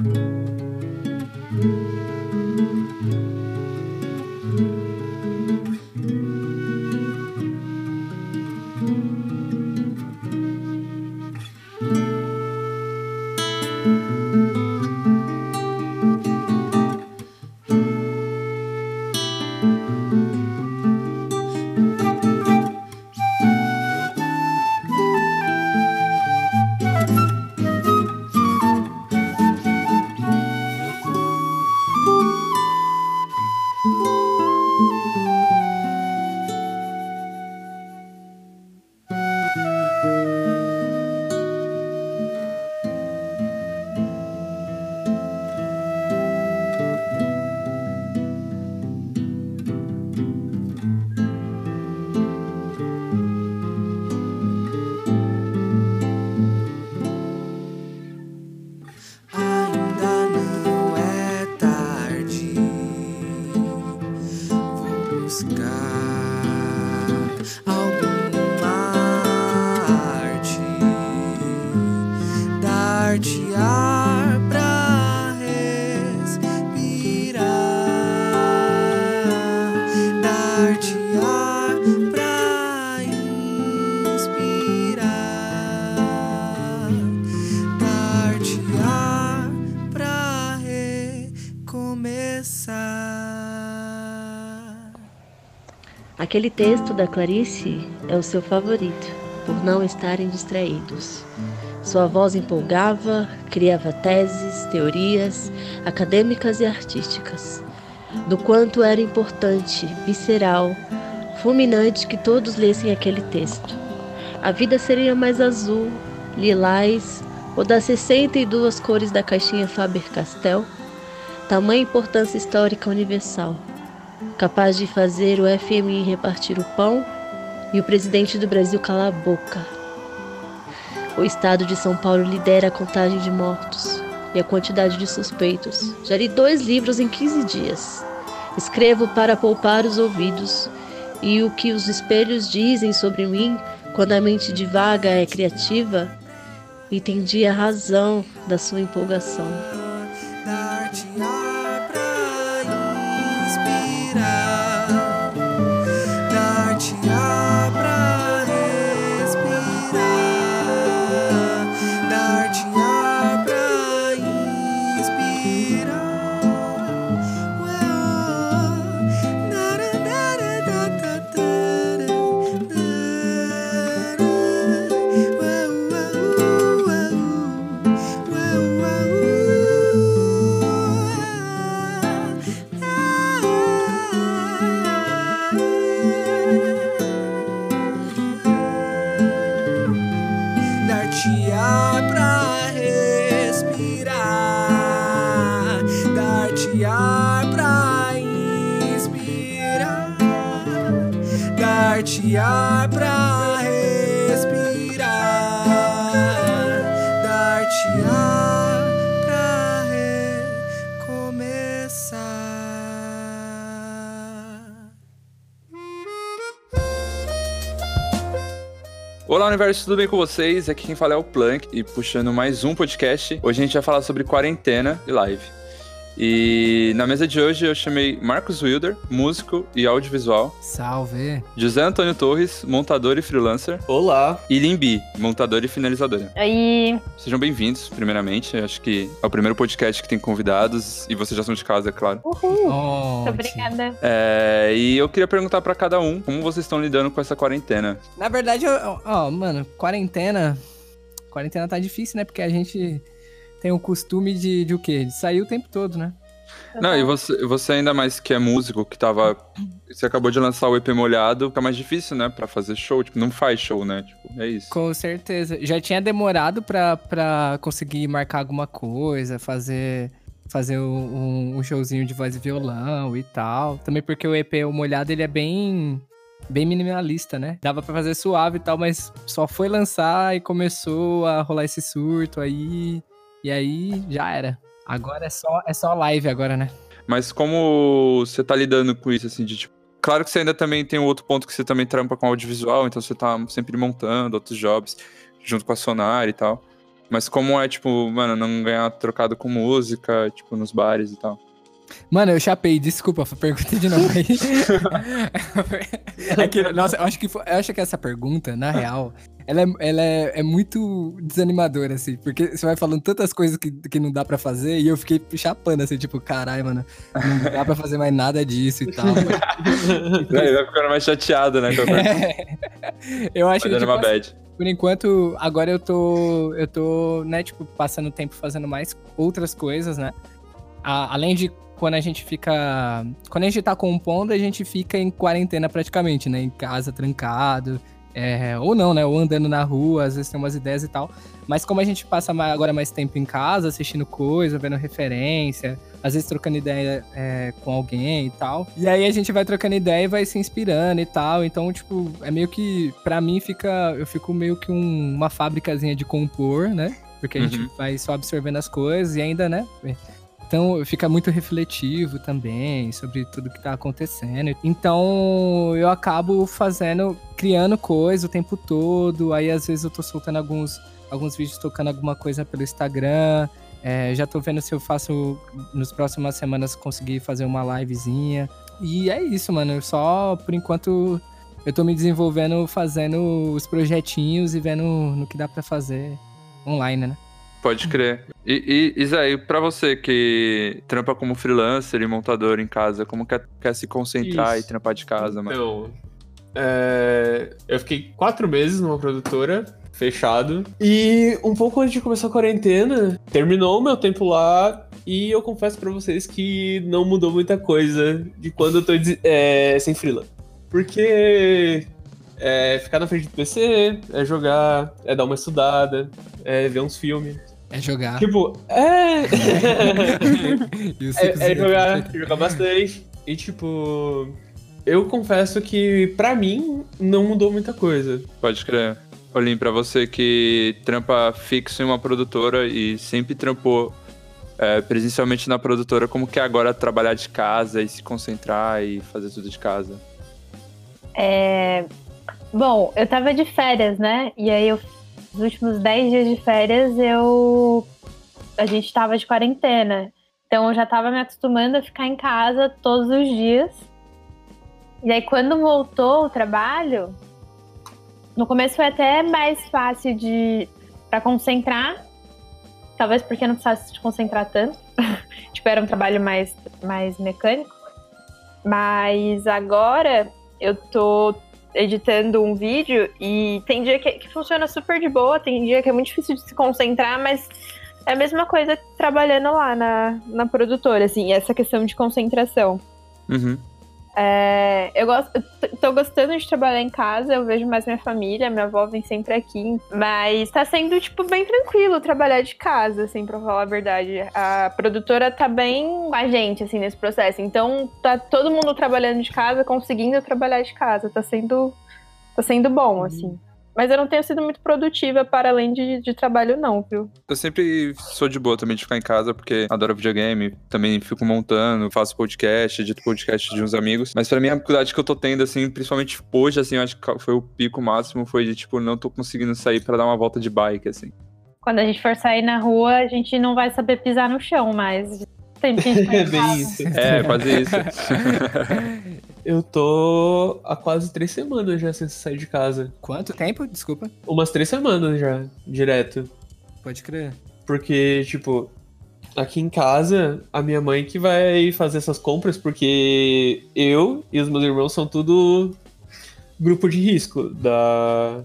Ainda Aquele texto da Clarice é o seu favorito, por não estarem distraídos. Sua voz empolgava, criava teses, teorias acadêmicas e artísticas, do quanto era importante, visceral, fulminante que todos lessem aquele texto. A vida seria mais azul, lilás ou das 62 cores da caixinha Faber-Castell? Tamanha importância histórica universal capaz de fazer o FMI repartir o pão e o presidente do Brasil calar a boca. O estado de São Paulo lidera a contagem de mortos e a quantidade de suspeitos. Já li dois livros em 15 dias. Escrevo para poupar os ouvidos e o que os espelhos dizem sobre mim quando a mente divaga é criativa. Entendi a razão da sua empolgação. Universo, tudo bem com vocês? Aqui quem fala é o Plank e puxando mais um podcast. Hoje a gente vai falar sobre quarentena e live. E na mesa de hoje eu chamei Marcos Wilder, músico e audiovisual, Salve. José Antônio Torres, montador e freelancer, Olá. e Limbi, montador e finalizadora. Aí, Sejam bem-vindos, primeiramente. Acho que é o primeiro podcast que tem convidados e vocês já são de casa, é claro. uhul. Oh, Muito obrigada. É, e eu queria perguntar pra cada um como vocês estão lidando com essa quarentena. Na verdade, ó, mano, quarentena. Quarentena tá difícil, né? Porque a gente tem o costume de, de o quê? De sair o tempo todo, né? Não, e você, você ainda mais que é músico, que tava. Você acabou de lançar o EP molhado, fica mais difícil, né? Pra fazer show. Tipo, não faz show, né? Tipo, é isso. Com certeza. Já tinha demorado pra, pra conseguir marcar alguma coisa, fazer. Fazer um, um showzinho de voz e violão e tal. Também porque o EP O Molhado, ele é bem. Bem minimalista, né? Dava pra fazer suave e tal, mas só foi lançar e começou a rolar esse surto aí. E aí já era. Agora é só, é só live agora, né? Mas como você tá lidando com isso, assim, de tipo. Claro que você ainda também tem um outro ponto que você também trampa com audiovisual, então você tá sempre montando outros jobs junto com a Sonar e tal. Mas como é, tipo, mano, não ganhar trocado com música, tipo, nos bares e tal. Mano, eu chapei, desculpa, pergunta de novo aí. É que, nossa, eu acho que, foi- eu acho que essa pergunta, na real, ela, é, ela é, é muito desanimadora, assim, porque você vai falando tantas coisas que, que não dá pra fazer e eu fiquei chapando, assim, tipo, caralho, mano, não dá pra fazer mais nada disso e tal. Aí vai ficando mais chateado, né? eu acho que, tipo, uma bad. por enquanto, agora eu tô, eu tô, né, tipo, passando tempo fazendo mais outras coisas, né? A- além de quando a gente fica. Quando a gente tá compondo, a gente fica em quarentena praticamente, né? Em casa, trancado. é, ou não, né? Ou andando na rua, às vezes tem umas ideias e tal. Mas como a gente passa agora mais tempo em casa, assistindo coisa, vendo referência, às vezes trocando ideia é, com alguém e tal. E aí a gente vai trocando ideia e vai se inspirando e tal. Então, tipo, é meio que. Pra mim fica. Eu fico meio que um- uma fábricazinha de compor, né? Porque a gente Uhum. vai só absorvendo as coisas e ainda, né? Então fica muito refletivo também sobre tudo que tá acontecendo. Então eu acabo fazendo, criando coisa o tempo todo. Aí às vezes eu tô soltando alguns, alguns vídeos tocando alguma coisa pelo Instagram. É, já tô vendo se eu faço nas próximas semanas conseguir fazer uma livezinha. E é isso, mano. Só por enquanto eu tô me desenvolvendo fazendo os projetinhos e vendo no que dá pra fazer online, né? Pode crer. E, e Isaí, pra você que trampa como freelancer e montador em casa, como quer, quer se concentrar Isso. e trampar de casa, mano? Então, é, eu fiquei quatro meses numa produtora, fechado. E um pouco antes de começar a quarentena, terminou o meu tempo lá. E eu confesso pra vocês que não mudou muita coisa de quando eu tô é, sem freela. Porque é ficar na frente do PC, é jogar, é dar uma estudada, é ver uns filmes. É jogar. Tipo, é. É, é de jogar, jogar bastante. E tipo, eu confesso que pra mim não mudou muita coisa. Pode crer. Olim, pra você que trampa fixo em uma produtora e sempre trampou é, presencialmente na produtora, como que é agora trabalhar de casa e se concentrar e fazer tudo de casa? É, Bom, eu tava de férias, né? E aí, eu, nos últimos 10 dias de férias, eu. A gente tava de quarentena. Então, eu já tava me acostumando a ficar em casa todos os dias. E aí, quando voltou o trabalho, no começo foi até mais fácil de para concentrar. Talvez porque não precisasse de concentrar tanto. tipo, era um trabalho mais, mais mecânico. Mas agora eu tô editando um vídeo e tem dia que, que funciona super de boa, tem dia que é muito difícil de se concentrar, mas é a mesma coisa trabalhando lá na, na produtora, assim, essa questão de concentração. Uhum. É, eu gosto, eu tô gostando de trabalhar em casa, eu vejo mais minha família, minha avó vem sempre aqui, mas tá sendo, tipo, bem tranquilo trabalhar de casa, assim, pra falar a verdade. A produtora tá bem com a gente, assim, nesse processo, então tá todo mundo trabalhando de casa, conseguindo trabalhar de casa, tá sendo, tá sendo bom, assim. Mas eu não tenho sido muito produtiva para além de, de trabalho, não, viu? Eu sempre sou de boa também de ficar em casa, porque adoro videogame, também fico montando, faço podcast, edito podcast de uns amigos. Mas pra mim a dificuldade que eu tô tendo, assim, principalmente hoje, assim, eu acho que foi o pico máximo, foi de, tipo, não tô conseguindo sair pra dar uma volta de bike, assim. Quando a gente for sair na rua, a gente não vai saber pisar no chão, mas tem que a gente tá É em bem isso. É, quase isso. Eu tô há quase três semanas já sem sair de casa. Quanto tempo? Desculpa. Umas três semanas já, direto. Pode crer. Porque, tipo, aqui em casa, a minha mãe que vai fazer essas compras, porque eu e os meus irmãos são tudo grupo de risco da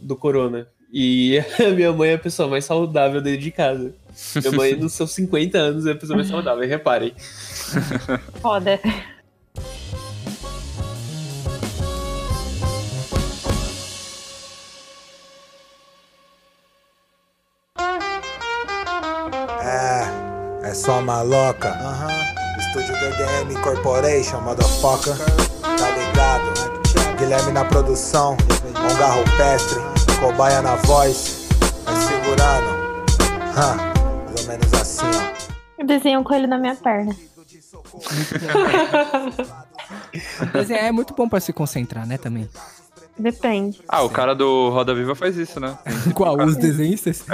do corona. E a minha mãe é a pessoa mais saudável dentro de casa. Minha mãe, nos seus 50 anos, é a pessoa mais saudável, reparem. Foda. É, é só maloca. Estúdio DDM Corporation, motherfucker. Tá ligado? Guilherme na produção, um garro pestre, cobaia na voz, vai segurando. Hã, mais ou menos assim, ó. Eu desenhei um coelho na minha perna. Desenhar é muito bom pra se concentrar, né, também. Depende. Ah, o cara do Roda Viva faz isso, né? Qual? Os desenhistas?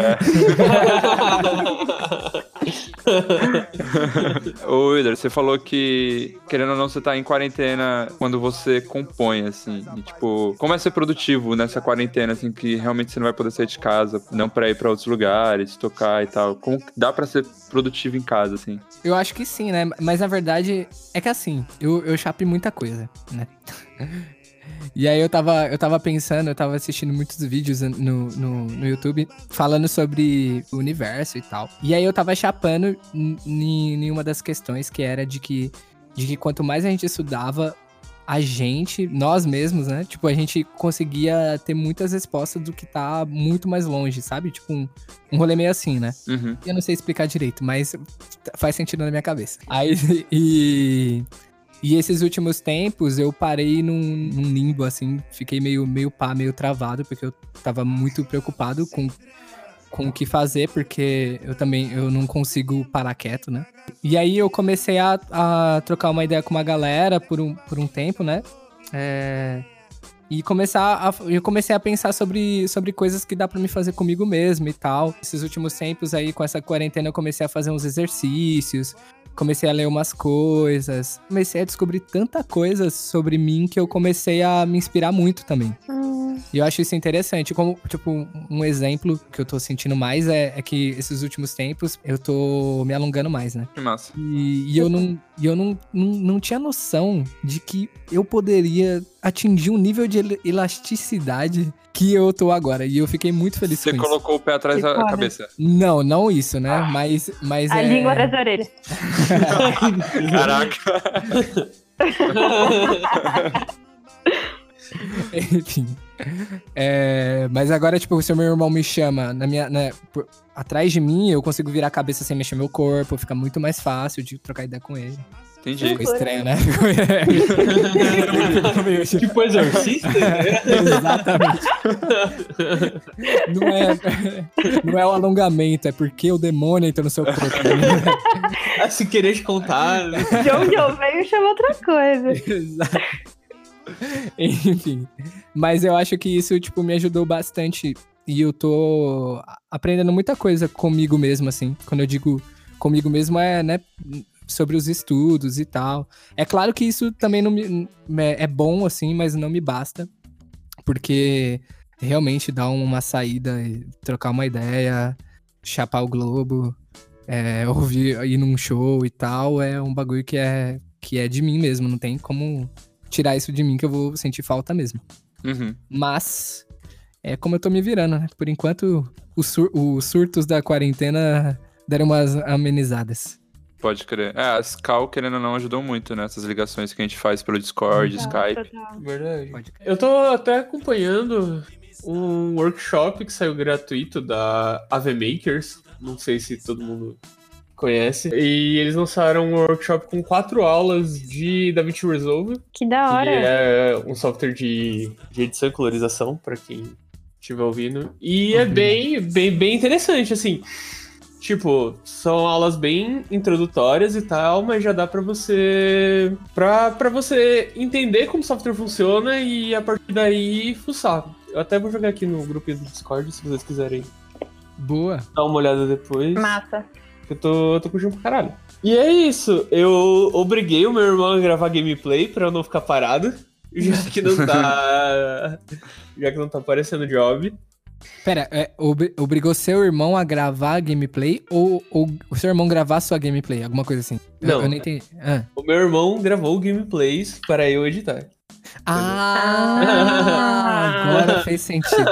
Ô, Wilder, você falou que, querendo ou não, você tá em quarentena quando você compõe, assim. E, tipo, como é ser produtivo nessa quarentena, assim, que realmente você não vai poder sair de casa, não pra ir pra outros lugares, tocar e tal? Como dá pra ser produtivo em casa, assim? Eu acho que sim, né? Mas na verdade, é que assim, eu, eu chapei muita coisa, né? E aí eu tava, eu tava pensando, eu tava assistindo muitos vídeos no, no, no YouTube falando sobre o universo e tal. E aí eu tava chapando em uma das questões que era de que, de que quanto mais a gente estudava, a gente, nós mesmos, né? Tipo, a gente conseguia ter muitas respostas do que tá muito mais longe, sabe? Tipo, um, um rolê meio assim, né? Uhum. Eu não sei explicar direito, mas faz sentido na minha cabeça. Aí, e... E esses últimos tempos eu parei num, num, limbo, assim, fiquei meio, meio pá, meio travado, porque eu tava muito preocupado com, com o que fazer, porque eu também eu não consigo parar quieto, né? E aí eu comecei a, a trocar uma ideia com uma galera por um, por um tempo, né? É, e começar a, eu comecei a pensar sobre, sobre coisas que dá para me fazer comigo mesmo e tal. Esses últimos tempos aí, com essa quarentena, eu comecei a fazer uns exercícios, comecei a ler umas coisas, comecei a descobrir tanta coisa sobre mim que eu comecei a me inspirar muito também. E eu acho isso interessante. Como, tipo, um exemplo que eu tô sentindo mais é, é, que esses últimos tempos eu tô me alongando mais, né? Que massa. E, e eu, não, e eu não, não, não tinha noção de que eu poderia atingir um nível de elasticidade que eu tô agora. E eu fiquei muito feliz Você com colocou o pé atrás da cabeça. Não, não isso, né? Mas, mas A é... língua das orelhas. Caraca. Enfim. É, mas agora, tipo, se o meu irmão me chama na minha, né, por- atrás de mim, eu consigo virar a cabeça sem mexer meu corpo, fica muito mais fácil de trocar ideia com ele. Entendi. Ficou estranho, né? Ficou meio- tipo exorcista, né? Exatamente. Não é, não é o alongamento, é porque o demônio entra no seu corpo. né? Ah, se querer te contar, né? De onde eu venho chama outra coisa. Exato. Enfim. Mas eu acho que isso, tipo, me ajudou bastante. E eu tô aprendendo muita coisa comigo mesmo, assim. Quando eu digo comigo mesmo, é, né, sobre os estudos e tal. É claro que isso também não me, é é bom, assim, mas não me basta. Porque realmente dar uma saída, trocar uma ideia, chapar o globo, é, ouvir, ir num show e tal, é um bagulho que é, que é de mim mesmo. Não tem como tirar isso de mim que eu vou sentir falta mesmo. Uhum. Mas é como eu tô me virando, né? Por enquanto, os, sur- os surtos da quarentena deram umas amenizadas. Pode crer. É, a Scal, querendo ou não, ajudou muito nessas ligações que a gente faz pelo Discord, Skype. Total. Verdade. Pode Eu tô até acompanhando um workshop que saiu gratuito da AV Makers. Não sei se todo mundo conhece. E eles lançaram um workshop com quatro aulas de DaVinci Resolve, Que da que hora. é um software de, de edição e colorização, pra quem estiver ouvindo. E é bem, bem, bem interessante, assim. Tipo, são aulas bem introdutórias e tal, mas já dá pra você. Pra, pra você entender como o software funciona e a partir daí fuçar. Eu até vou jogar aqui no grupo do Discord se vocês quiserem Boa. dar uma olhada depois. Massa. Eu tô, eu tô curtindo pra caralho. E é isso. Eu obriguei o meu irmão a gravar gameplay pra eu não ficar parado. Já que não tá. já que não tá aparecendo job. Pera, é, ob- obrigou seu irmão a gravar gameplay ou, ou o seu irmão gravar sua gameplay? Alguma coisa assim? Eu- Não. Eu, nem entendi. Ah, O meu irmão gravou gameplays para eu editar. Ah, agora fez sentido.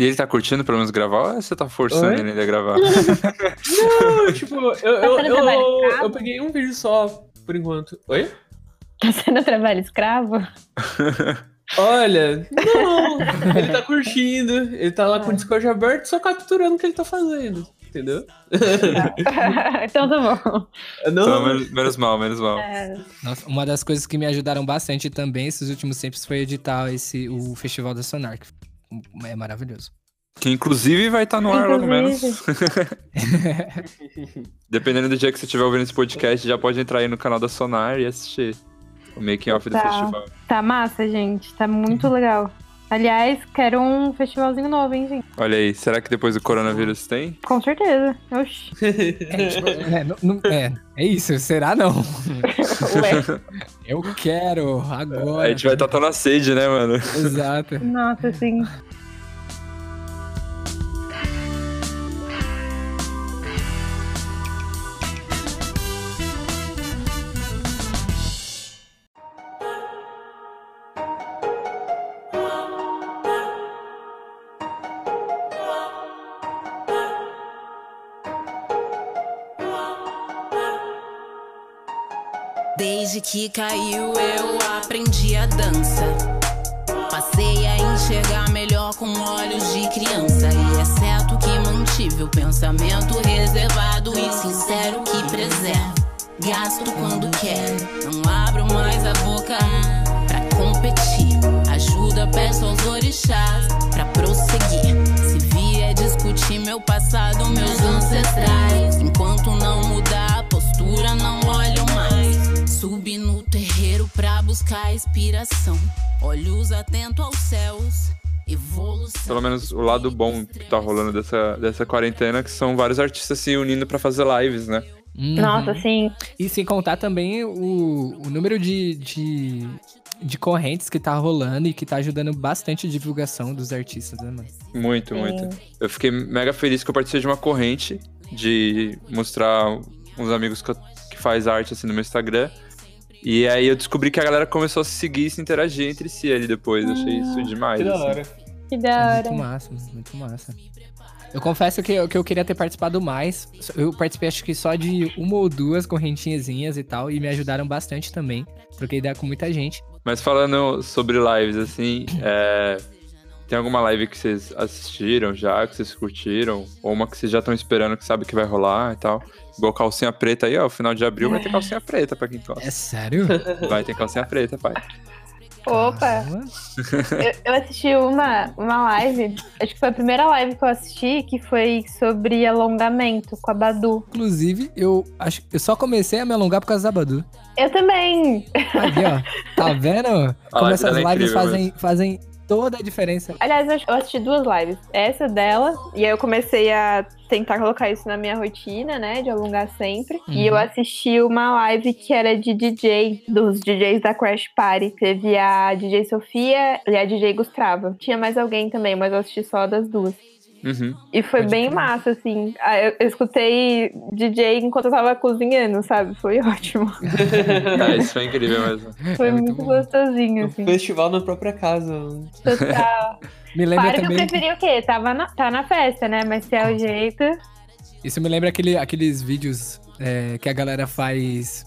E ele tá curtindo pelo menos gravar ou você tá forçando Oi? ele ainda a gravar? Não, tipo, eu, eu, sendo eu, eu, escravo? peguei um vídeo só, por enquanto. Oi? Tá sendo trabalho escravo? Olha, não, ele tá curtindo, ele tá lá com o Discord aberto, só capturando o que ele tá fazendo, entendeu? então tá bom. Não, Então, menos, menos mal, menos mal. É, Nossa, uma das coisas que me ajudaram bastante também esses últimos tempos foi editar esse, o Festival da Sonar. que É maravilhoso. Que inclusive vai estar no ar logo menos. Dependendo do dia que você estiver ouvindo esse podcast, já pode entrar aí no canal da Sonar e assistir o making off do Tá. festival. Tá massa, gente. Tá muito legal. Aliás, quero um festivalzinho novo, hein, gente? Olha aí, será que depois do coronavírus tem? Com certeza. Oxi. É, tipo, é, não- não- é, é isso, será não? Ué. Eu quero, agora. A gente vai estar tão na sede, né, mano? Exato. Nossa, assim. Que caiu eu aprendi a dança. Passei a enxergar melhor com olhos de criança. E é certo que mantive o pensamento reservado e sincero que preservo. Gasto quando quero, não abro mais a boca pra competir. Ajuda, peço aos orixás buscar inspiração. Olhos atentos aos céus. Evolução. Pelo menos o lado bom que tá rolando dessa, dessa quarentena, que são vários artistas se unindo pra fazer lives, né? Uhum. Nossa, sim. E sem contar também o, o número de, de, de correntes que tá rolando e que tá ajudando bastante a divulgação dos artistas, né, mano? Muito, Sim. muito. Eu fiquei mega feliz que eu participei de uma corrente de mostrar uns amigos que, eu- que faz arte assim no meu Instagram. E aí eu descobri que a galera começou a se seguir e se interagir entre si ali depois. Eu achei isso demais. Que da assim. hora. Que É da hora. muito massa, mano, muito massa. Eu confesso que, eu- que eu queria ter participado mais. Eu participei acho que só de uma ou duas correntinhazinhas e tal, e me ajudaram bastante também. Troquei ideia com muita gente. Mas falando sobre lives, assim, é, tem alguma live que vocês assistiram já, que vocês curtiram? Ou uma que vocês já estão esperando que sabe que vai rolar e tal? Igual calcinha preta aí, ó. Final de abril vai ter calcinha preta pra quem gosta. É sério? Vai ter calcinha preta, pai. Opa! Eu, eu assisti uma, uma live, acho que foi a primeira live que eu assisti, que foi sobre alongamento com a Badu. Inclusive, eu acho eu só comecei a me alongar por causa da Badu. Eu também! Aqui, ó. Tá vendo? Como essas é lives incrível fazem, fazem toda a diferença. Aliás, eu assisti duas lives. Essa dela, e aí eu comecei a tentar colocar isso na minha rotina, né? De alongar sempre. E eu Uhum. assisti uma live que era de DJ, dos DJs da Crash Party. Teve a DJ Sofia e a DJ Gustrava. Tinha mais alguém também, mas eu assisti só das duas. Uhum. E foi Pode bem crer. massa, assim. Ah, Eu, eu escutei DJ enquanto eu tava cozinhando, sabe? Foi ótimo. É, isso foi incrível mesmo. Foi É muito muito, gostosinho, Um assim. festival na própria casa. mano. Total. Me lembra Claro que eu também. preferi o quê? Tava na, tá na festa, né? Mas se é o jeito. Isso me lembra aquele, aqueles vídeos é, que a galera faz.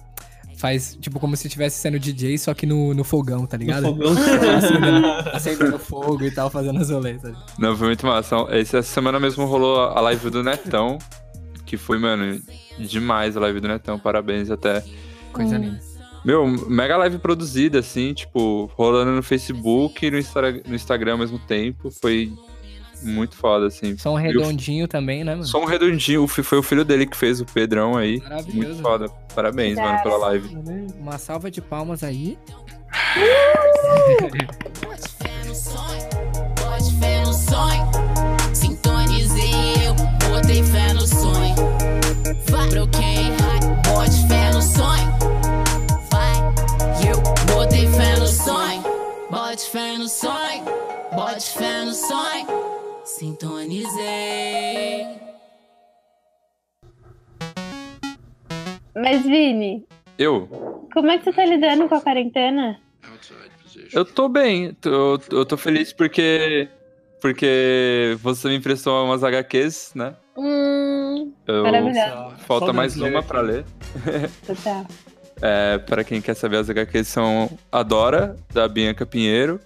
Faz, tipo, como se estivesse sendo DJ, só que no, no fogão, tá ligado? Fogão. acendendo, acendendo fogo e tal, fazendo as sabe? Não, foi muito massa. Essa semana mesmo rolou a live do Netão, que foi, mano, demais a live do Netão. Parabéns até. Coisa Hum. linda. Meu, mega live produzida, assim, tipo, rolando no Facebook e no, Instra- no Instagram ao mesmo tempo. Foi muito foda, assim. Som redondinho também, né, mano? Só um redondinho, foi o filho dele que fez o Pedrão aí. Muito Maravilhoso. foda. Parabéns, mano, pela live. Uma salva de palmas aí. Bote fé no sonho, bote fé no sonho. Sintonizei eu, botei fé no sonho. Vai, broquei, bote fé no sonho. Vai, eu botei fé no sonho. Bote fé no sonho, bote fé no sonho. Sintonizei. Mas, Vini, Eu? como é que você tá lidando com a quarentena? Eu tô bem. Tô, eu tô feliz porque. Porque você me emprestou umas HQs, né? Hum, Eu- Maravilhoso. Falta Só mais uma pra ler. total. É, pra quem quer saber, as HQs são A Dora, da Bianca Pinheiro.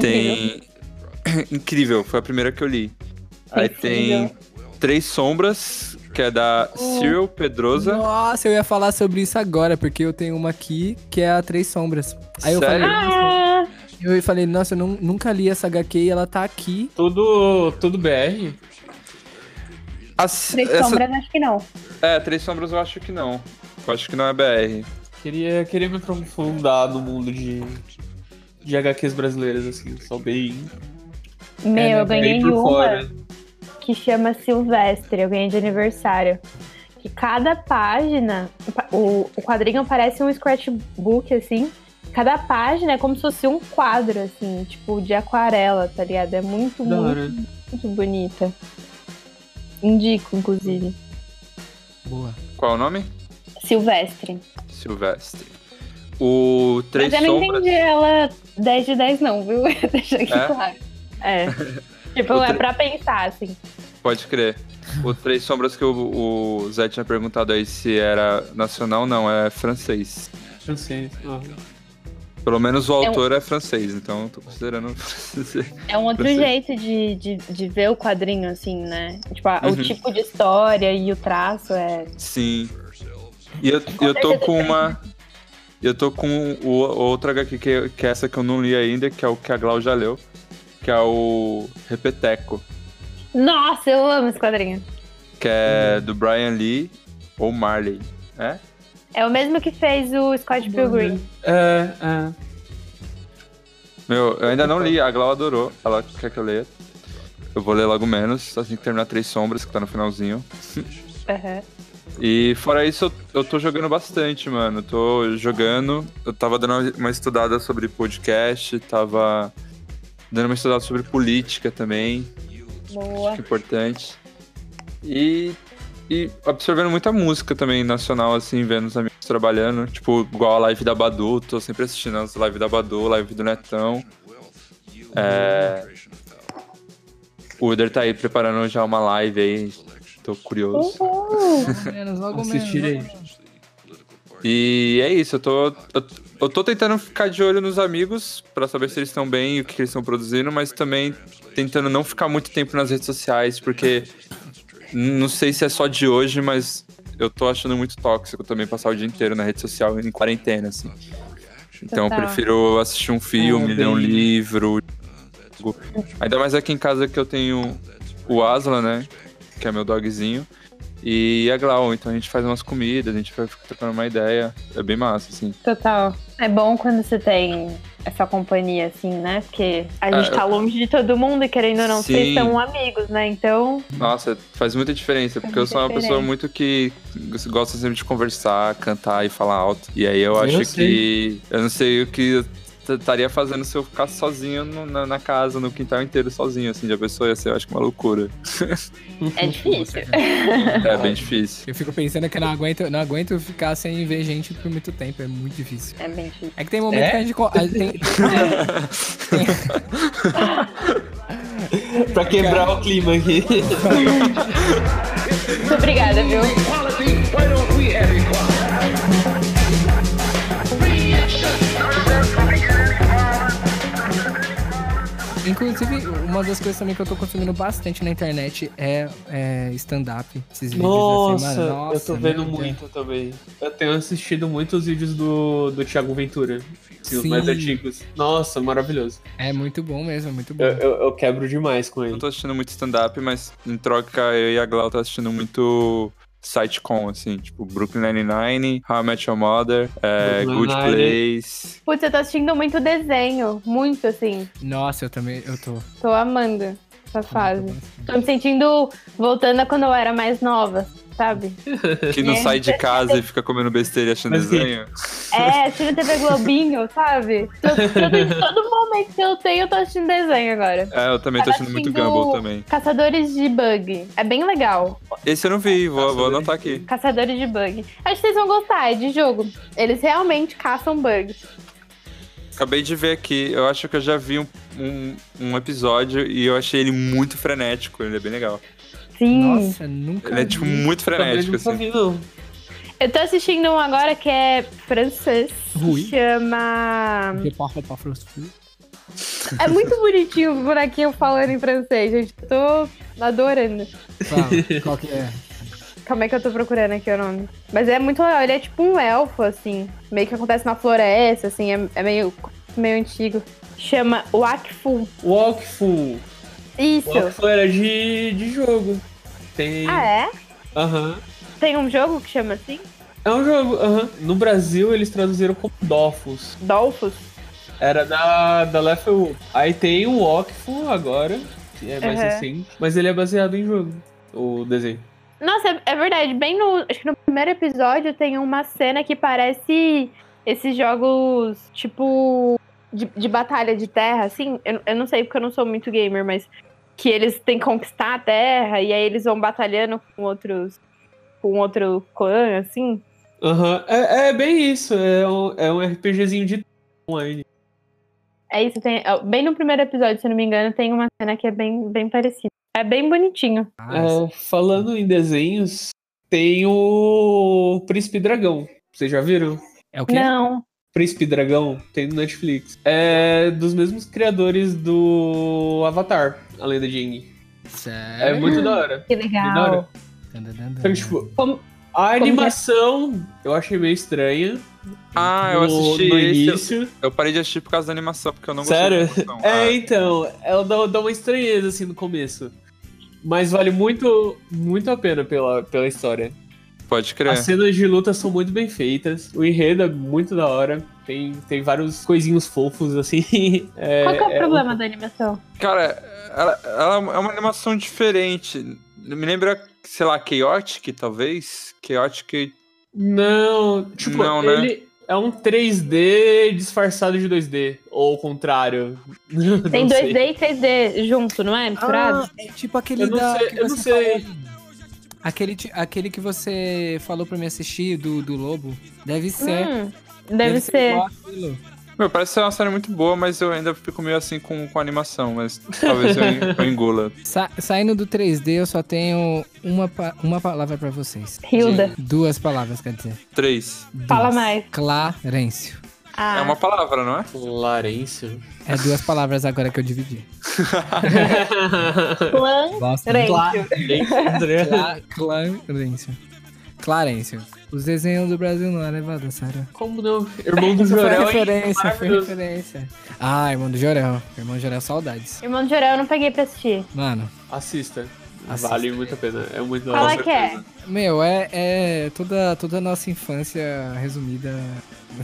Tem. Incrível, foi a primeira que eu li. Aí tem. Três Sombras, que é da Cyril Pedrosa. Nossa, eu ia falar sobre isso agora, porque eu tenho uma aqui que é a Três Sombras. Aí eu Sério? falei, Ah, eu falei, nossa, eu nu- nunca li essa HQ e ela tá aqui. Tudo, tudo BR. As- três essa- sombras, acho que não. É, Três Sombras eu acho que não. Eu acho que não é BR. Queria, queria me aprofundar no mundo de, de HQs brasileiras, assim. São bem. Meu, né, eu ganhei uma fora. que chama Silvestre, eu ganhei de aniversário. Que cada página, o, o quadrinho parece um scratchbook, assim. Cada página é como se fosse um quadro, assim, tipo, de aquarela, tá ligado? É muito, Da muito, hora. muito bonita. Indico, inclusive. Boa. Qual é o nome? Silvestre. Silvestre. O Três Mas eu não Sombras. entendi ela 10 de 10, não, viu? Deixa aqui É? claro. É. tipo, é pra pensar, assim. Pode crer. O Três Sombras que o, o Zé tinha perguntado aí se era nacional, não, é francês. Francês. Pelo menos o É um- autor é francês, então eu tô considerando francês. É um outro Francês. jeito de, de, de ver o quadrinho, assim, né? Tipo, a- Uhum. o tipo de história e o traço é. Sim. E eu, eu tô com uma. Eu tô com o, outra HQ que, que é essa que eu não li ainda, que é o que a Glau já leu, que é o Repeteco, Nossa, eu amo esse quadrinho. que é do Brian Lee ou Marley. É? É o mesmo que fez o Scott Pilgrim. É, é. Meu, eu ainda não li, a Glau adorou, ela quer que eu leia. Eu vou ler logo menos, assim que terminar Três Sombras, que tá no finalzinho. Aham. E fora isso, eu, eu tô jogando bastante, mano. Eu tô jogando. Eu tava dando uma estudada sobre podcast, tava dando uma estudada sobre política também, Boa. que é importante. E, e absorvendo muita música também nacional, assim, vendo os amigos trabalhando. Tipo, igual a live da Badu, tô sempre assistindo as lives da Badu, live do Netão. É... O Uder tá aí preparando já uma live aí. Tô curioso. Uhul. Menos, logo menos. E é isso, eu tô, eu, eu tô tentando ficar de olho nos amigos pra saber se eles estão bem e o que, que eles estão produzindo, mas também tentando não ficar muito tempo nas redes sociais, porque não sei se é só de hoje, mas eu tô achando muito tóxico também passar o dia inteiro na rede social em quarentena, assim. Então eu prefiro assistir um filme, É, ler um livro. Ainda mais aqui em casa que eu tenho o Asla, né? Que é meu dogzinho. E a Glau, então a gente faz umas comidas, a gente vai trocando uma ideia. É bem massa, assim. Total. É bom quando você tem essa companhia, assim, né? Porque a gente É, tá longe de todo mundo e querendo ou não, vocês Sim. são amigos, né? Então, Nossa, faz muita diferença, porque eu muita sou uma pessoa diferença. muito que gosta sempre de conversar, cantar e falar alto. E aí eu acho sei. que. Eu não sei o que eu estaria fazendo se eu ficasse sozinho no- na, na casa, no quintal inteiro, sozinho, assim, de a pessoa ia ser, eu acho que uma loucura. é difícil. É bem difícil. Eu fico pensando que eu não aguento, não aguento ficar sem ver gente por muito tempo, é muito difícil. É bem difícil. É que tem momento É? que a gente. a tem- pra quebrar o clima aqui. Muito obrigada, viu? Inclusive, uma das coisas também que eu tô consumindo bastante na internet é, é stand-up. Esses vídeos Nossa, assim, mano. Nossa, eu tô vendo meu Deus. muito também. Eu tenho assistido muitos vídeos do, do Thiago Ventura. assim, os Sim. mais antigos. Nossa, maravilhoso. É muito bom mesmo, é muito bom. Eu, eu- eu quebro demais com Eu ele. não tô assistindo muito stand-up, mas em troca eu e a Glau tá assistindo muito sitcom, assim, tipo Brooklyn Nine-Nine, How I Met Your Mother, é, Good. Place. Putz, eu tô assistindo muito desenho. Muito, assim. Nossa, eu também, eu tô. Tô amando essa fase. Tô me sentindo voltando a quando eu era mais nova, sabe? Que não É. sai de casa e fica comendo besteira e achando Mas desenho. É, assistindo TV Globinho, sabe? Todo, todo, todo momento que eu tenho, eu tô assistindo desenho agora. É, eu também tô assistindo muito Gumball também. Caçadores de Bug. É bem legal. Esse eu não vi, vou, vou anotar aqui. Caçadores de Bug. Acho que vocês vão gostar, é de jogo. Eles realmente caçam bugs. Acabei de ver aqui, eu acho que eu já vi um, um, um episódio e eu achei ele muito frenético, ele é bem legal. Sim. Nossa, nunca. Ele é, tipo, vi. muito frenético, assim. vi, não. Eu tô assistindo um agora que é francês. Rui. Chama. Je parle pas français. É muito bonitinho o bonequinho falando em francês, gente. Eu tô adorando. Fala, qual que é? Calma aí que eu tô procurando aqui o nome. Mas é muito legal. Ele é tipo um elfo, assim. Meio que acontece na floresta, assim. É, é meio, meio antigo. Chama Wakfu. Walkful. Isso. Walkful era de, de jogo. Tem. Ah, é? Aham. Tem um jogo que chama assim? É um jogo, aham. No Brasil eles traduziram como Dofus. Dolphus? Era da, da Level Aí tem o Wakfu agora, que é mais Uhum. recente, mas ele é baseado em jogo, o desenho. Nossa, é, é verdade. Bem no. Acho que no primeiro episódio tem uma cena que parece esses jogos, tipo. De, de batalha de terra, assim. Eu, eu não sei porque eu não sou muito gamer, mas. Que eles têm que conquistar a terra e aí eles vão batalhando com outros. Com outro clã, assim. Aham, é, é bem isso, é um, é um RPGzinho de online. É isso, tem. Bem no primeiro episódio, se eu não me engano, tem uma cena que é bem, bem parecida. É bem bonitinho. É, falando em desenhos, tem o Príncipe Dragão. Vocês já viram? É o quê? Não. Príncipe Dragão tem no Netflix. É dos mesmos criadores do Avatar, a lenda de Aang. É Sério? muito da hora. Que legal. hora. Dan, dan, dan, dan. Então, tipo, Como- a é? animação eu achei meio estranha. Ah, eu no- assisti no esse. início. Eu parei de assistir por causa da animação, porque eu não Sério? gostei da animação. É, Ah, então, ela dá, dá uma estranheza assim no começo. Mas vale muito, muito a pena pela, pela história. pode crer. As cenas de luta são muito bem feitas. O enredo é muito da hora. Tem, tem vários coisinhos fofos, assim. É, Qual que é o é problema da animação? Cara, ela, ela é uma animação diferente. Me lembra, sei lá, Chaotic, talvez? Chaotic. Não, tipo, Não, né? ele é um 3D disfarçado de 2D. Ou o contrário. Tem Não sei. 2D e 3D junto, não é? Misturado? Ah, é tipo aquele Eu não da. sei- que eu não você sei. falou. Aquele, aquele que você falou pra me assistir, do, do Lobo. Deve ser. Hum, deve, ser. igual aquilo. Meu, parece ser uma série muito boa, mas eu ainda fico meio assim com, com a animação, mas talvez eu, eu engula. Sa- saindo do 3D, eu só tenho uma, pa- uma palavra pra vocês. Hilda. Duas palavras, quer dizer. Três. Fala Duas. mais. Clarêncio. Ah, É uma palavra, não é? Larêncio. É duas palavras agora que eu dividi. Clã Bosta. Rêncio. André. Cla- Clarêncio. Os desenhos do Brasil não é levado a sério. Como não? Irmão do Isso foi Jorel. hein? referência, foi referência. Ah, irmão do Jorel. Irmão do Jorel, saudades. Irmão do Jorel eu não peguei pra assistir. Mano, Assista. Assista. Vale muito a pena. É muito da Fala que é. meu, é, é toda, toda a nossa infância resumida.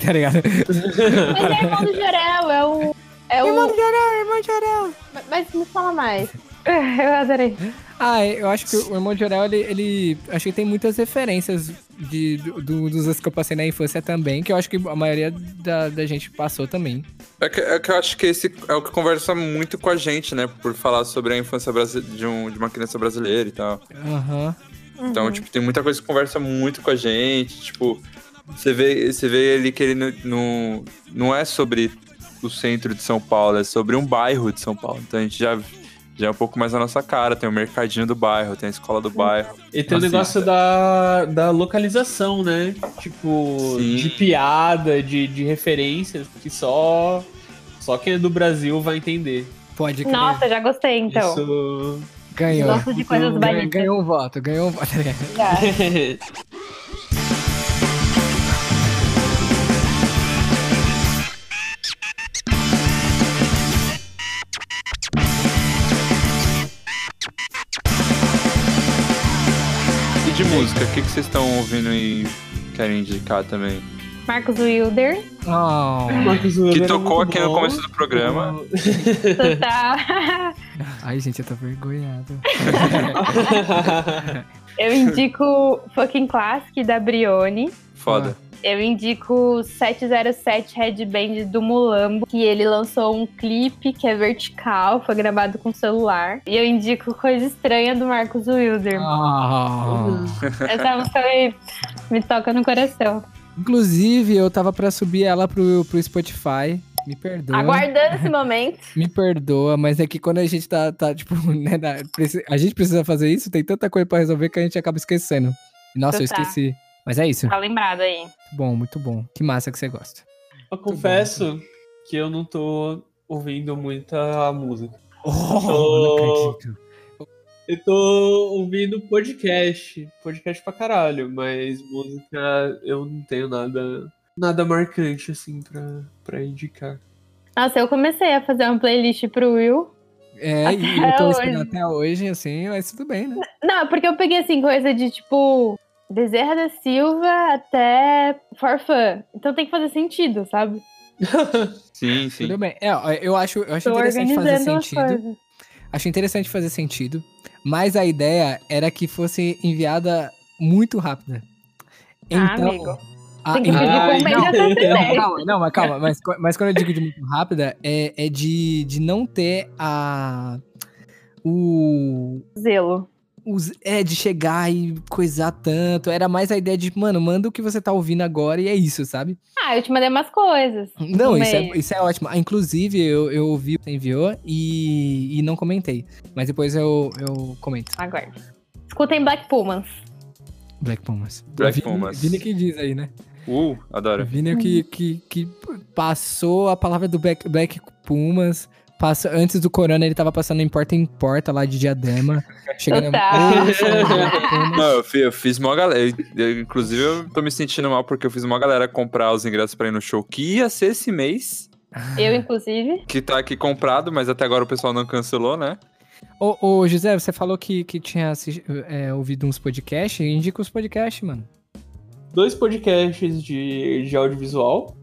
Tá ligado? Mas é irmão do Jorel, é o. É o... Jorel, irmão do Jorel. Mas me fala mais. Eu adorei. Ah, eu acho que o irmão de Jorel, ele, ele. Acho que tem muitas referências de, do, do- dos anos que eu passei na infância também, que eu acho que a maioria da, da gente passou também. É que, é que eu acho que esse é o que conversa muito com a gente, né? Por falar sobre a infância de, um- de uma criança brasileira e tal. Aham. Então, tipo, tem muita coisa que conversa muito com a gente. Tipo, você vê, você vê ali que ele não, não, não é sobre o centro de São Paulo, é sobre um bairro de São Paulo. Então a gente já, já é um pouco mais a nossa cara. Tem o mercadinho do bairro, tem a escola do bairro. E tem o negócio da, da localização, né? Tipo, Sim. de piada, de, de referências, que só, só quem é do Brasil vai entender. Pode crer. Nossa, já gostei então. Isso. Ganhou. Gosto de coisas Ganhou, bonitas. ganhou um voto, ganhou um voto. de música, o que, que vocês estão ouvindo e querem indicar também? Marcos Wilder. Oh. Marcos Que Weber é tocou muito aqui no bom. começo do programa. Total. Ai, gente, eu tô vergonhado. Eu indico Fucking Classic da Brione. Foda. Eu indico 707 Headband do Mulambo, que ele lançou um clipe que é vertical, foi gravado com celular. E eu indico Coisa Estranha do Marcos Wilder. Oh. Essa música me, me toca no coração. Inclusive, eu tava pra subir ela pro, pro Spotify. Me perdoa. Aguardando esse momento. Me perdoa, mas é que quando a gente tá, tá tipo, né, a gente precisa fazer isso, tem tanta coisa pra resolver que a gente acaba esquecendo. Nossa, eu esqueci. Mas é isso. Tá lembrado aí. Muito bom, muito bom. Que massa que você gosta. Eu confesso que eu não tô ouvindo muita música. Oh, não acredito. Eu tô ouvindo podcast. Podcast pra caralho, mas música eu não tenho nada, nada marcante assim pra, pra indicar. Nossa, eu comecei a fazer uma playlist pro Will. É, e Até eu tô hoje. esperando até hoje, assim, mas tudo bem, né? Não, porque eu peguei assim, coisa de tipo. Bezerra da Silva até Forfã. Então tem que fazer sentido, sabe? Sim, sim. Tudo bem. É, eu acho, eu acho Tô interessante fazer sentido. Acho interessante fazer sentido. Mas a ideia era que fosse enviada muito rápida. Ah, Então, amigo. a- Tem que pedir Ah, compensação então- Não, calma, não, mas calma. Mas, mas quando eu digo de muito rápida, é, é de, de não ter a. O. Zelo. Os- é, de chegar e coisar tanto. Era mais a ideia de, mano, manda o que você tá ouvindo agora e é isso, sabe? Ah, eu te mandei umas coisas. Não, isso é, isso é ótimo. Ah, Inclusive, eu, eu ouvi o que você enviou e, e não comentei. Mas depois eu, eu comento. Aguarde. Escutem Black Pumas. Black Pumas. Black Vini, Pumas. Vini que diz aí, né? Uh, adoro. Vini é que, que, que passou a palavra do Black, Black Pumas. Passa, antes do Corona, ele tava passando em porta em porta lá de diadema. Chegando Total. Pumas. Não, eu fiz, eu fiz uma galera. eu- eu- inclusive, eu tô me sentindo mal porque eu fiz uma galera comprar os ingressos pra ir no show que ia ser esse mês. Eu, inclusive. Que tá aqui comprado, mas até agora o pessoal não cancelou, né? Ô, ô, José, você falou que, que tinha é, ouvido uns podcasts. Indica os podcasts, mano. Dois podcasts de, de audiovisual.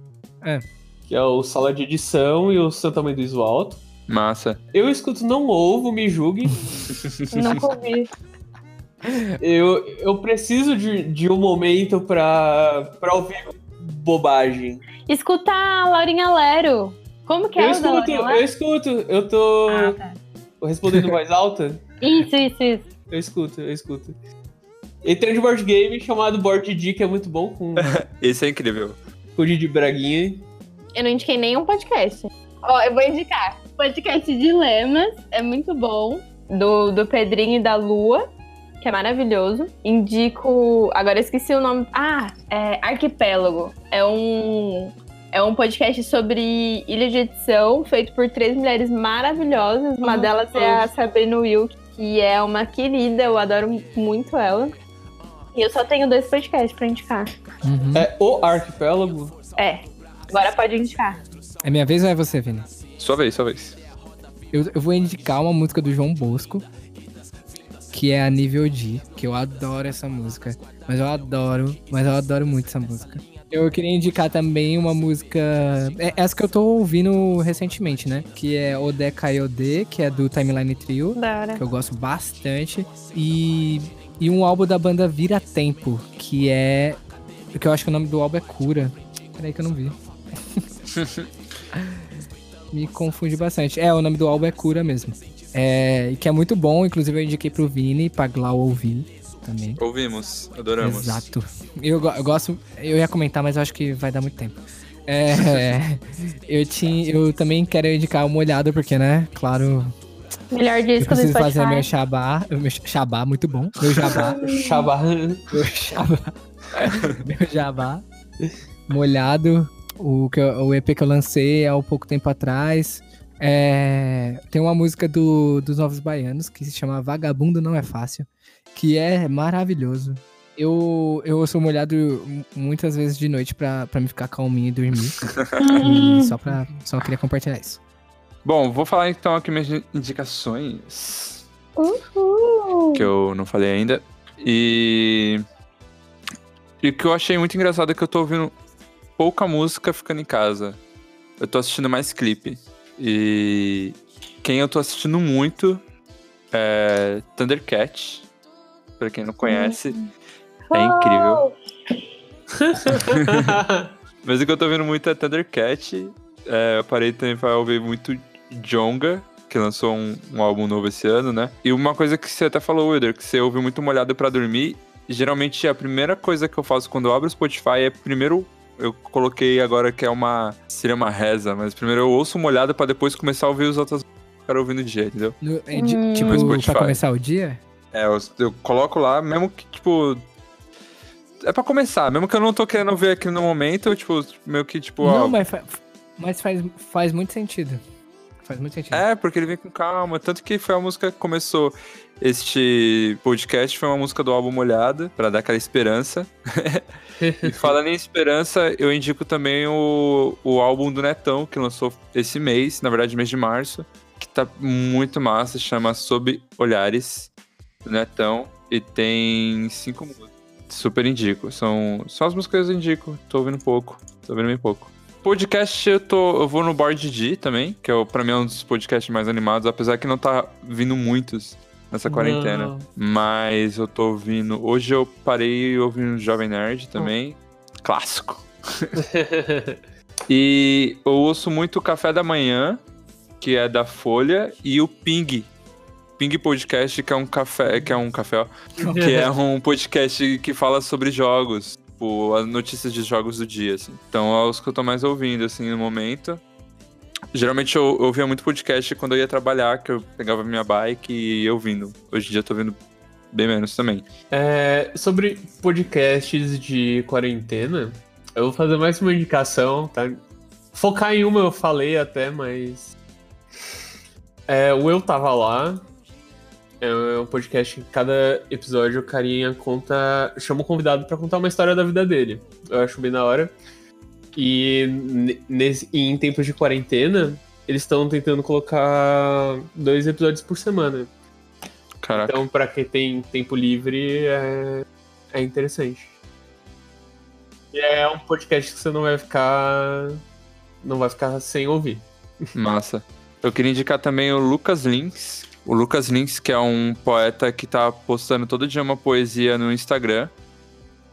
É. Que é o Sala de Edição e o Santa Mãe do Alto. Massa. Eu escuto Não Ovo, me julguem. Nunca ouvi. Eu, eu preciso de, de um momento pra, pra ouvir bobagem. Escuta a Laurinha Lero. Como que é Eu o da escuto, eu escuto. Eu tô Ah, tá. respondendo em voz alta. Isso, isso, isso. Eu escuto, eu escuto. E tem um de board game chamado Board D, que é muito bom, com, Esse é incrível. com o Didi Braguinha. Eu não indiquei nenhum podcast. Ó, eu vou indicar. Podcast Dilemas, é muito bom. Do, do Pedrinho e da Lua, que é maravilhoso. Indico. Agora eu esqueci o nome. Ah, é Arquipélago. É um. É um podcast sobre ilha de edição, feito por três mulheres maravilhosas. Uma Ah, delas é a Sabrina Wilk, que é uma querida, eu adoro muito ela. E eu só tenho dois podcasts pra indicar. Uhum. É o Arquipélago. É, agora pode indicar. É minha vez ou é você, Vini? Sua vez, sua vez. Eu, eu vou indicar uma música do João Bosco, que é a Nível D, que eu adoro essa música. Mas eu adoro, mas eu adoro muito essa música. Eu queria indicar também uma música. É essa que eu tô ouvindo recentemente, né? Que é Ode Kayode, que é do Timeline Trio, que eu gosto bastante. E, e um álbum da banda Vira Tempo, que é. Que eu acho que o nome do álbum é Cura. Peraí que eu não vi. Me confunde bastante. É, o nome do álbum é Cura mesmo. É, e que é muito bom, inclusive eu indiquei pro Vini, pra Glau ouvir também. Ouvimos, adoramos. Exato. Eu, eu gosto. Eu ia comentar, mas eu acho que vai dar muito tempo. É, eu, tinha, eu também quero indicar uma olhada, porque, né? Claro, Melhor eu disco do preciso fazer meu xabá. Meu xabá, muito bom. Meu jabá. Xabá. meu xabá. meu jabá. Molhado. O, que eu- o EP que eu lancei há um pouco tempo atrás. É, tem uma música do, dos Novos Baianos que se chama Vagabundo Não É Fácil, que é maravilhoso. Eu, eu ouço molhado muitas vezes de noite pra, pra me ficar calminho e dormir. e só, pra, só queria compartilhar isso. Bom, vou falar então aqui minhas indicações. Uhul. que eu não falei ainda. E. E o que eu achei muito engraçado é que eu tô ouvindo pouca música ficando em casa. Eu tô assistindo mais clipe. E quem eu tô assistindo muito é Thundercat. Pra quem não conhece, é incrível. Mas o que eu tô vendo muito é Thundercat. É, eu parei também pra ouvir muito Jonga, que lançou um, um álbum novo esse ano, né? E uma coisa que você até falou, Wilder, que você ouve muito molhado pra dormir. Geralmente a primeira coisa que eu faço quando eu abro o Spotify é primeiro. Eu coloquei agora que é uma. Seria uma reza, mas primeiro eu ouço molhado pra depois começar a ouvir os outros que eu quero ouvir no dia, entendeu? No- é de- Hum. tipo, Spotify. pra começar o dia? É, eu, eu coloco lá, mesmo que, tipo. É pra começar, mesmo que eu não tô querendo ver aqui no momento, eu, tipo, meio que, tipo, ó, Não, mas, fa- mas faz, faz muito sentido. Faz muito sentido. É, porque ele vem com calma. Tanto que foi a música que começou este podcast, foi uma música do álbum Molhada, pra dar aquela esperança. e falando em esperança, eu indico também o, o álbum do Netão, que lançou esse mês, na verdade, mês de março, que tá muito massa, chama Sob Olhares, do Netão, e tem cinco músicas. Super indico. São só as músicas que eu indico. Tô ouvindo pouco. Tô ouvindo bem pouco. Podcast eu tô. Eu vou no Board D também, que é, o- pra mim é um dos podcasts mais animados, apesar que não tá vindo muitos nessa quarentena. Não. Mas eu tô ouvindo. Hoje eu parei ouvindo Jovem Nerd também. Clássico. E eu ouço muito o Café da Manhã, que é da Folha, e o Ping. Ping Podcast, que é um café, que é um café, ó, que é um podcast que fala sobre jogos, tipo, as notícias de jogos do dia, assim. Então é os que eu tô mais ouvindo, assim, no momento. Geralmente eu, ouvia muito podcast quando eu ia trabalhar, que eu pegava minha bike e ia ouvindo. Hoje em dia eu tô ouvindo bem menos também. É, sobre podcasts de quarentena, eu vou fazer mais uma indicação, tá? Focar em uma eu falei até, mas. É, o Eu Tava Lá. É um podcast que cada episódio o carinha conta. chama um convidado pra contar uma história da vida dele. Eu acho bem da hora. E ne- nesse, e em tempos de quarentena, eles estão tentando colocar dois episódios por semana. Caraca. Então, pra quem tem tempo livre, é, é interessante. E é um podcast que você não vai ficar. Não vai ficar sem ouvir. Massa. Eu queria indicar também o Lucas Links. O Lucas Links, que é um poeta que tá postando todo dia uma poesia no Instagram,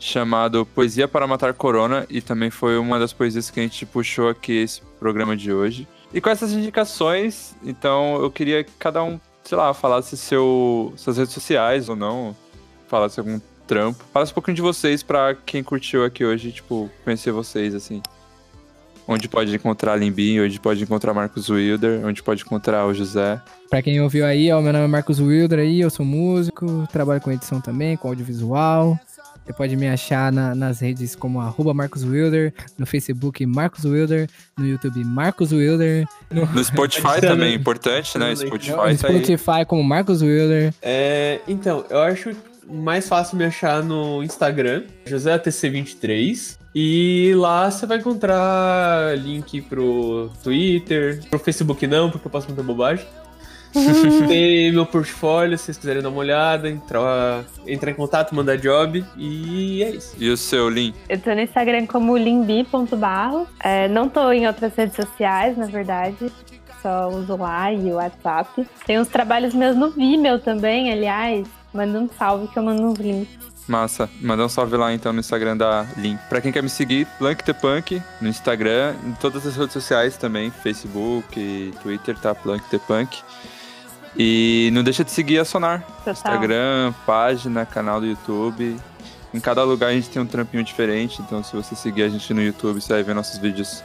chamado Poesia para Matar Corona, e também foi uma das poesias que a gente puxou aqui esse programa de hoje. E com essas indicações, então eu queria que cada um, sei lá, falasse seu, suas redes sociais ou não, falasse algum trampo. Falasse um pouquinho de vocês pra quem curtiu aqui hoje, tipo, conhecer vocês, assim. Onde pode encontrar a Limbi, onde pode encontrar Marcos Wilder, onde pode encontrar o José. Pra quem ouviu aí, ó, meu nome é Marcos Wilder aí, eu sou músico, trabalho com edição também, com audiovisual. Você pode me achar na- nas redes como arroba Marcos Wilder, no Facebook Marcos Wilder, no YouTube Marcos Wilder, no, No Spotify também, importante, né? Spotify no tá aí. Spotify como Marcos Wilder. É, então, eu acho mais fácil me achar no Instagram, JoséATC23. E lá você vai encontrar link pro Twitter, pro Facebook não, porque eu passo muita bobagem. Tem meu portfólio, se vocês quiserem dar uma olhada, entrar, entrar em contato, mandar job. E é isso. E o seu, Lin? Eu tô no Instagram como limbi.barro. É, não tô em outras redes sociais, na verdade. Só uso lá e o WhatsApp. Tem uns trabalhos meus no Vimeo também, aliás. Manda um salve que eu mando uns links. Massa. Manda um salve lá então no Instagram da Lin. Pra quem quer me seguir, Plunk The Punk no Instagram, em todas as redes sociais também, Facebook, Twitter, tá? Plunk The Punk. E não deixa de seguir a Sonar. Total. Instagram, página, canal do YouTube. Em cada lugar a gente tem um trampinho diferente, então se você seguir a gente no YouTube, você vai ver nossos vídeos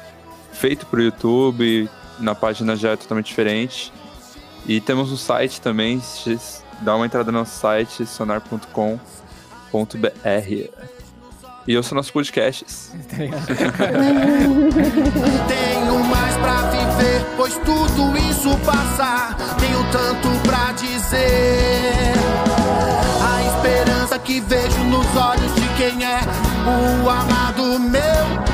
feitos pro YouTube, na página já é totalmente diferente. E temos um site também, dá uma entrada no nosso site, sonar.com.br. E eu sou nossos podcasts. Tenho mais pra viver, pois tudo isso passar. Tenho tanto pra dizer. A esperança que vejo nos olhos de quem é o amado meu.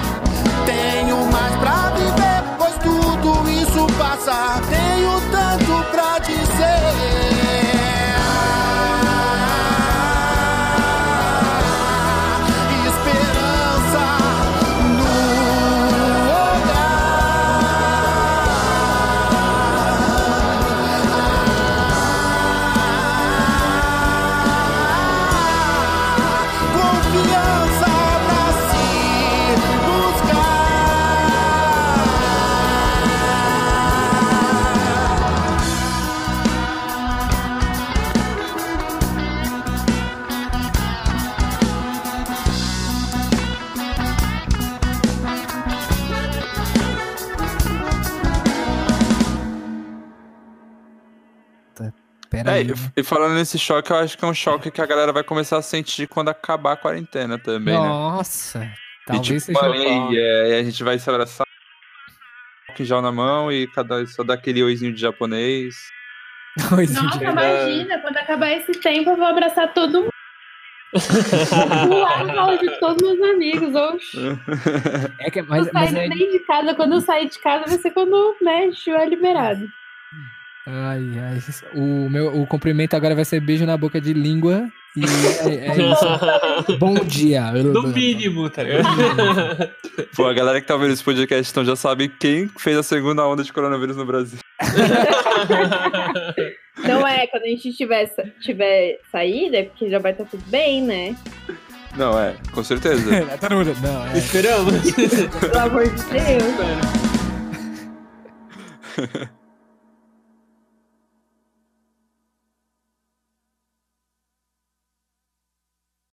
Pera É, aí. e- e falando nesse choque, eu acho que é um choque que a galera vai começar a sentir quando acabar a quarentena também, né? Nossa, E talvez tipo, seja o aí, é, e a gente vai se abraçar com gel na mão e cada só dá aquele oizinho de japonês. Nossa, de... imagina, quando acabar esse tempo, eu vou abraçar todo mundo. Pular no de todos meus amigos. Oxi. É que, mas, mas saio é... nem de casa. Quando eu sair de casa, vai ser quando né, estiver liberado. Ai, ai. O, meu, o cumprimento agora vai ser beijo na boca de língua E é, é isso. Bom dia. No mínimo, tá ligado? Pô, a galera que tá vendo esse podcast então já sabe quem fez a segunda onda de coronavírus no Brasil. Não é, quando a gente tiver, tiver saída, é porque já vai estar tudo bem, né? Não, é, com certeza. Tá no- Não, é. Esperamos. Pelo amor de Deus.